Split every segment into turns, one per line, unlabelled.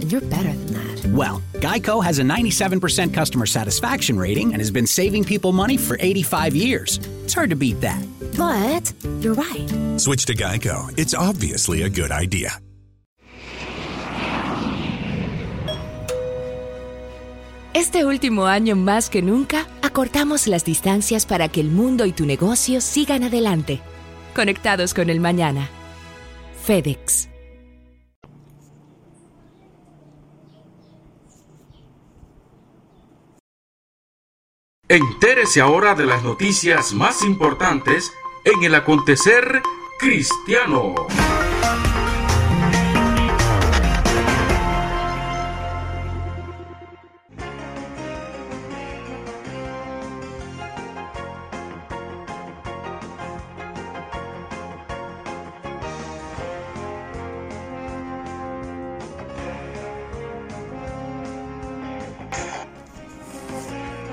And you're better than that.
Well, Geico has a 97% customer satisfaction rating and has been saving people money for 85 years. It's hard to beat that.
But you're right.
Switch to Geico. It's obviously a good idea.
Este último año más que nunca, acortamos las distancias para que el mundo y tu negocio sigan adelante. Conectados con el mañana. FedEx.
Entérese ahora de las noticias más importantes en el acontecer cristiano.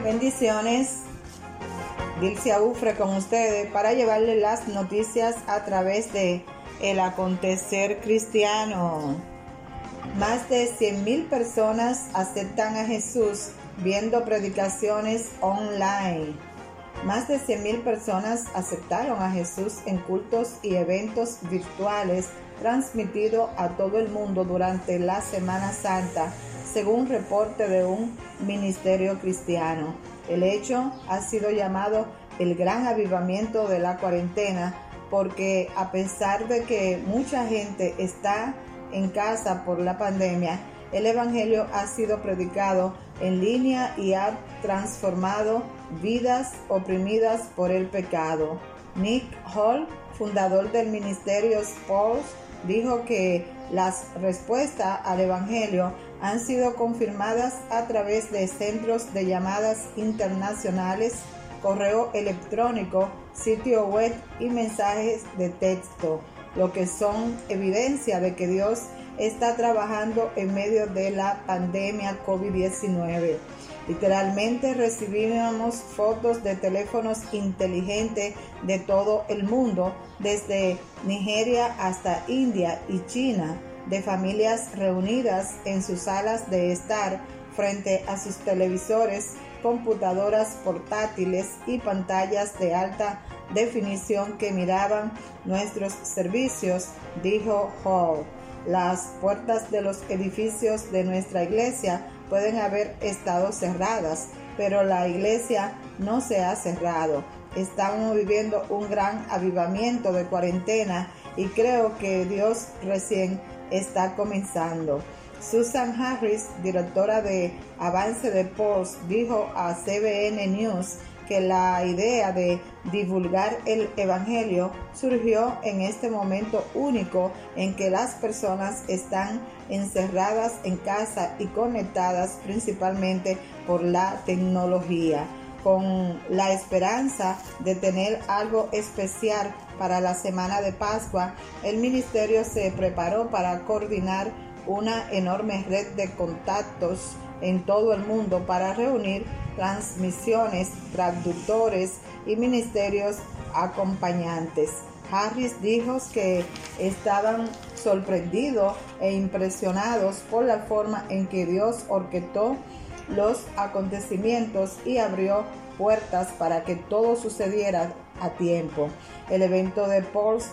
Bendiciones. Dilcia Ufre con ustedes para llevarle las noticias a través de El Acontecer Cristiano. Más de 100.000 personas aceptan a Jesús viendo predicaciones online. Más de 100.000 personas aceptaron a Jesús en cultos y eventos virtuales transmitidos a todo el mundo durante la Semana Santa, según reporte de un ministerio cristiano. El hecho ha sido llamado el gran avivamiento de la cuarentena porque a pesar de que mucha gente está en casa por la pandemia, el Evangelio ha sido predicado en línea y ha transformado vidas oprimidas por el pecado. Nick Hall, fundador del ministerio Sports, dijo que las respuestas al Evangelio han sido confirmadas a través de centros de llamadas internacionales, correo electrónico, sitio web y mensajes de texto, lo que son evidencia de que Dios está trabajando en medio de la pandemia COVID-19. Literalmente recibimos fotos de teléfonos inteligentes de todo el mundo, desde Nigeria hasta India y China, de familias reunidas en sus salas de estar frente a sus televisores, computadoras portátiles y pantallas de alta definición que miraban nuestros servicios, dijo Hall. Las puertas de los edificios de nuestra iglesia pueden haber estado cerradas, pero la iglesia no se ha cerrado. Estamos viviendo un gran avivamiento de cuarentena y creo que Dios recién está comenzando. Susan Harris, directora de Avance de Post, dijo a CBN News que la idea de divulgar el Evangelio surgió en este momento único en que las personas están encerradas en casa y conectadas principalmente por la tecnología, con la esperanza de tener algo especial para la semana de Pascua, el ministerio se preparó para coordinar una enorme red de contactos en todo el mundo para reunir transmisiones, traductores y ministerios acompañantes. Harris dijo que estaban sorprendidos e impresionados por la forma en que Dios orquestó los acontecimientos y abrió puertas para que todo sucediera a tiempo. El evento de Pauls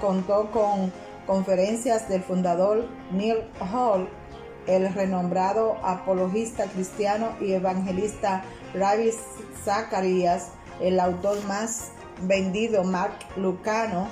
contó con conferencias del fundador Neil Hall, el renombrado apologista cristiano y evangelista Ravi Zacharias, el autor más vendido Mark Lucano,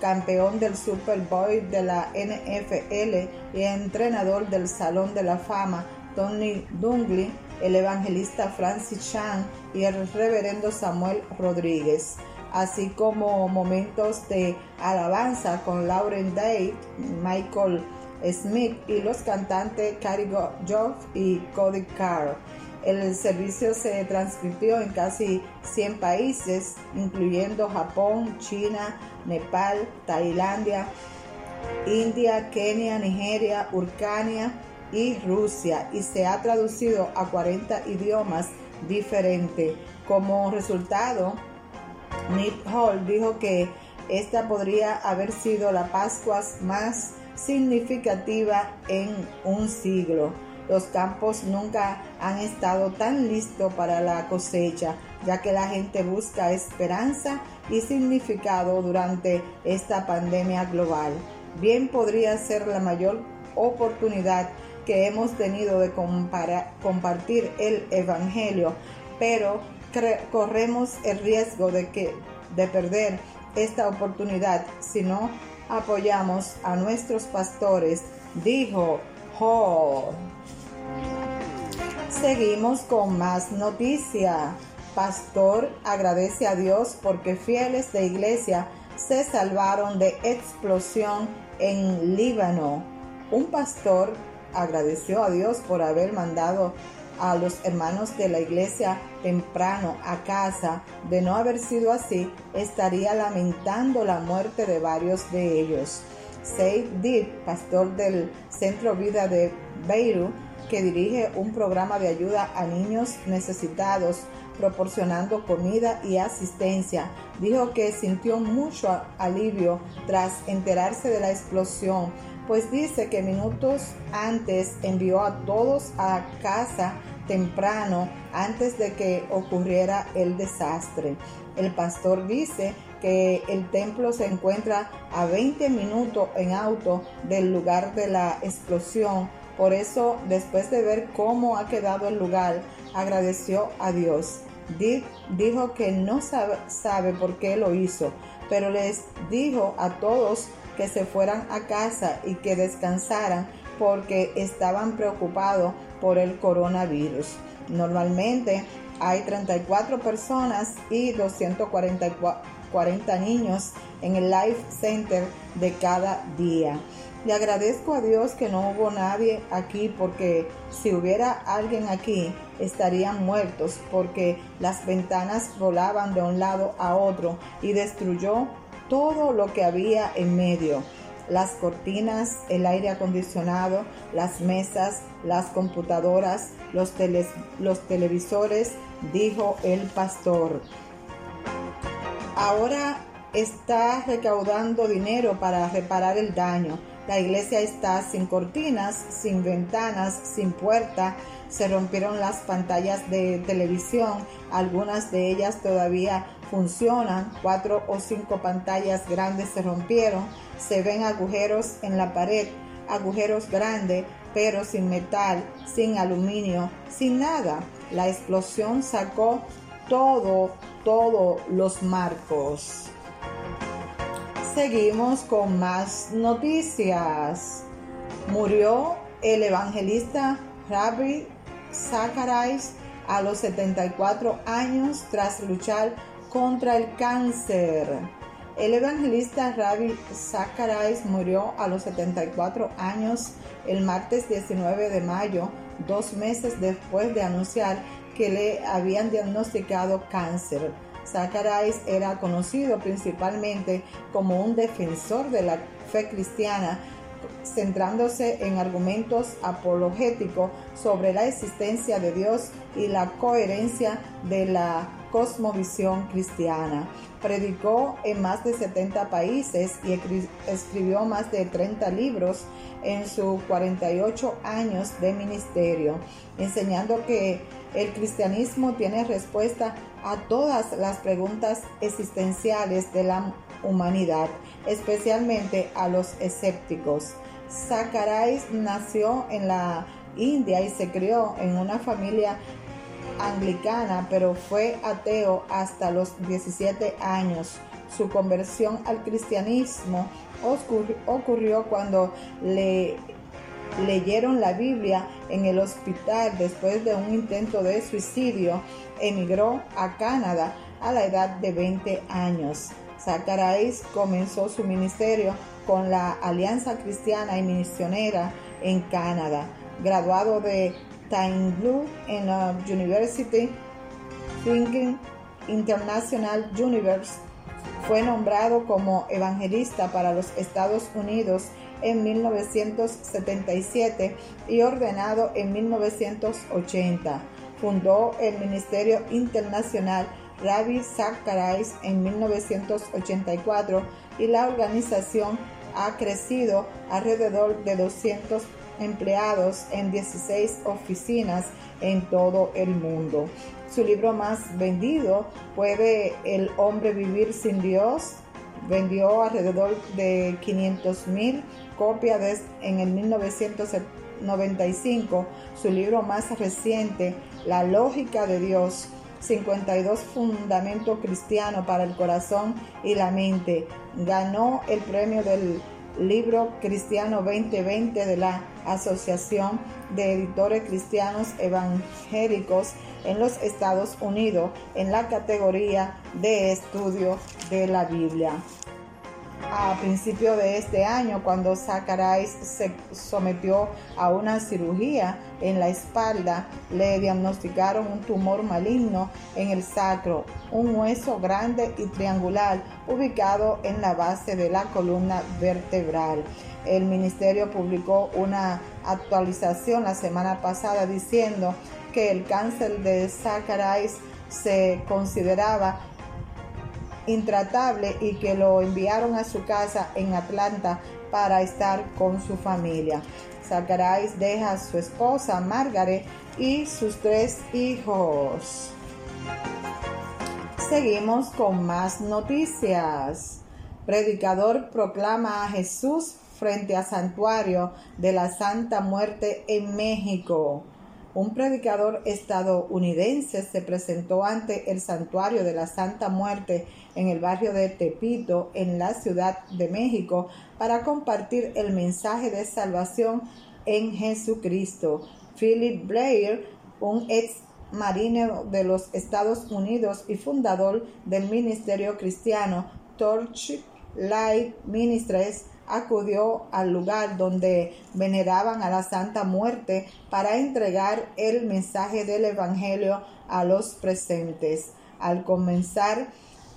campeón del Super Bowl de la NFL y entrenador del Salón de la Fama Tony Dungley, el evangelista Francis Chan y el reverendo Samuel Rodríguez, así como momentos de alabanza con Lauren Day, Michael Smith y los cantantes Cary Joff y Cody Carr. El servicio se transmitió en casi 100 países, incluyendo Japón, China, Nepal, Tailandia, India, Kenia, Nigeria, Urcania y Rusia y se ha traducido a 40 idiomas diferentes. Como resultado, Nick Hall dijo que esta podría haber sido la Pascua más significativa en un siglo. Los campos nunca han estado tan listos para la cosecha, ya que la gente busca esperanza y significado durante esta pandemia global. Bien podría ser la mayor oportunidad que hemos tenido de compartir el Evangelio, pero corremos el riesgo de, que, de perder esta oportunidad si no apoyamos a nuestros pastores, dijo Hall. Seguimos con más noticia. Pastor agradece a Dios porque fieles de iglesia se salvaron de explosión en Líbano. Un pastor agradeció a Dios por haber mandado a los hermanos de la iglesia temprano a casa. De no haber sido así, estaría lamentando la muerte de varios de ellos. Said Dib, pastor del Centro Vida de Beirut, que dirige un programa de ayuda a niños necesitados, proporcionando comida y asistencia, dijo que sintió mucho alivio tras enterarse de la explosión pues dice que minutos antes envió a todos a casa temprano antes de que ocurriera el desastre. El pastor dice que el templo se encuentra a 20 minutos en auto del lugar de la explosión. Por eso, después de ver cómo ha quedado el lugar, agradeció a Dios. Dijo que no sabe, sabe por qué lo hizo, pero les dijo a todos que se fueran a casa y que descansaran porque estaban preocupados por el coronavirus. Normalmente hay 34 personas y 240 niños en el Life Center de cada día. Le agradezco a Dios que no hubo nadie aquí porque si hubiera alguien aquí estarían muertos porque las ventanas volaban de un lado a otro y destruyó todo lo que había en medio. Las cortinas, el aire acondicionado, las mesas, las computadoras, los, los televisores, dijo el pastor. Ahora está recaudando dinero para reparar el daño. La iglesia está sin cortinas, sin ventanas, sin puerta. Se rompieron las pantallas de televisión, algunas de ellas todavía funcionan, cuatro o cinco pantallas grandes se rompieron, se ven agujeros en la pared, agujeros grandes, pero sin metal, sin aluminio, sin nada. La explosión sacó todo, todos los marcos. Seguimos con más noticias. Murió el evangelista Rabbi Zacharias a los 74 años tras luchar contra el cáncer. El evangelista Rabbi Zacharias murió a los 74 años el martes 19 de mayo, dos meses después de anunciar que le habían diagnosticado cáncer. Zacharias era conocido principalmente como un defensor de la fe cristiana, centrándose en argumentos apologéticos sobre la existencia de Dios y la coherencia de la cosmovisión cristiana. Predicó en más de 70 países y escribió más de 30 libros en sus 48 años de ministerio, enseñando que el cristianismo tiene respuesta a todas las preguntas existenciales de la humanidad, especialmente a los escépticos. Zacharias nació en la India y se crió en una familia anglicana, pero fue ateo hasta los 17 años. Su conversión al cristianismo ocurrió cuando le leyeron la Biblia en el hospital después de un intento de suicidio. Emigró a Canadá a la edad de 20 años. Zacharias comenzó su ministerio con la Alianza Cristiana y Misionera en Canadá. Graduado de Blue en la University Thinking International Universe, fue nombrado como evangelista para los Estados Unidos en 1977 y ordenado en 1980. Fundó el Ministerio Internacional Rabbi Zacharias en 1984 y la organización ha crecido alrededor de 200 empleados en 16 oficinas en todo el mundo. Su libro más vendido, ¿Puede el hombre vivir sin Dios? Vendió alrededor de 500 mil copias en el 1995. Su libro más reciente, La lógica de Dios, 52 Fundamentos Cristianos para el Corazón y la Mente. Ganó el premio del libro Cristiano 2020 de la Asociación de Editores Cristianos Evangélicos en los Estados Unidos en la categoría de estudio de la Biblia. A principio de este año, cuando Zacharias se sometió a una cirugía en la espalda, le diagnosticaron un tumor maligno en el sacro, un hueso grande y triangular ubicado en la base de la columna vertebral. El ministerio publicó una actualización la semana pasada diciendo que el cáncer de Zacharias se consideraba intratable y que lo enviaron a su casa en Atlanta para estar con su familia. Zacharias deja a su esposa Margaret y sus tres hijos. Seguimos con más noticias. Predicador proclama a Jesús frente al santuario de la Santa Muerte en México. Un predicador estadounidense se presentó ante el santuario de la Santa Muerte en el barrio de Tepito, en la Ciudad de México, para compartir el mensaje de salvación en Jesucristo. Philip Blair, un ex marino de los Estados Unidos y fundador del ministerio cristiano Torch Light Ministries, acudió al lugar donde veneraban a la Santa Muerte para entregar el mensaje del Evangelio a los presentes. Al comenzar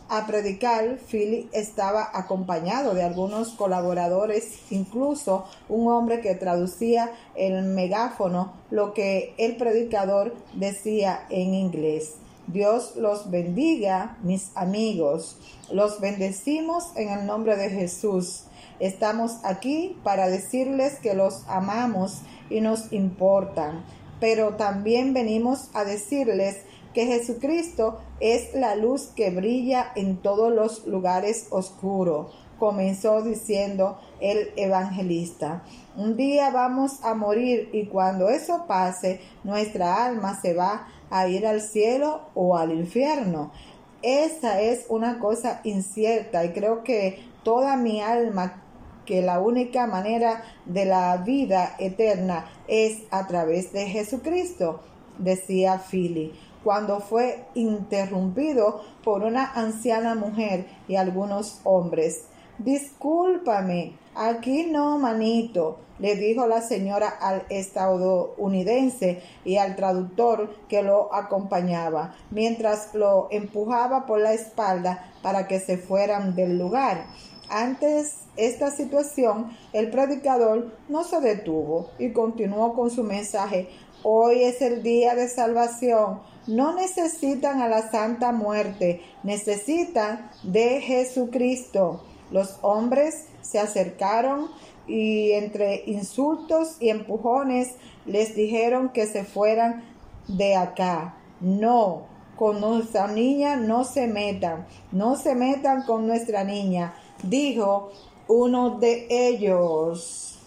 a predicar, Philip estaba acompañado de algunos colaboradores, incluso un hombre que traducía el megáfono lo que el predicador decía en inglés. Dios los bendiga, mis amigos. Los bendecimos en el nombre de Jesús. Estamos aquí para decirles que los amamos y nos importan, pero también venimos a decirles que Jesucristo es la luz que brilla en todos los lugares oscuros, comenzó diciendo el evangelista. Un día vamos a morir y cuando eso pase, nuestra alma se va a ir al cielo o al infierno. Esa es una cosa incierta y creo que toda mi alma que la única manera de la vida eterna es a través de Jesucristo, decía Philly cuando fue interrumpido por una anciana mujer y algunos hombres. Discúlpame, aquí no, manito, le dijo la señora al estadounidense y al traductor que lo acompañaba, mientras lo empujaba por la espalda para que se fueran del lugar. Antes esta situación, el predicador no se detuvo y continuó con su mensaje. Hoy es el día de salvación no necesitan a la Santa Muerte, necesitan de Jesucristo. Los hombres se acercaron y entre insultos y empujones les dijeron que se fueran de acá. No, con nuestra niña no se metan, no se metan con nuestra niña, dijo uno de ellos.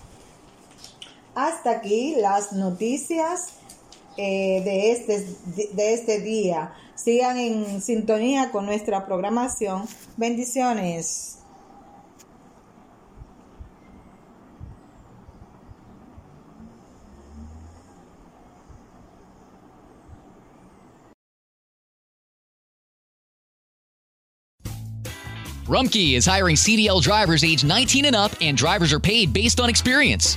Hasta aquí las noticias eh, de, este, de este día. Sigan en sintonía con nuestra programación. Bendiciones.
Rumkey is hiring CDL drivers age 19 and up, and drivers are paid based on experience.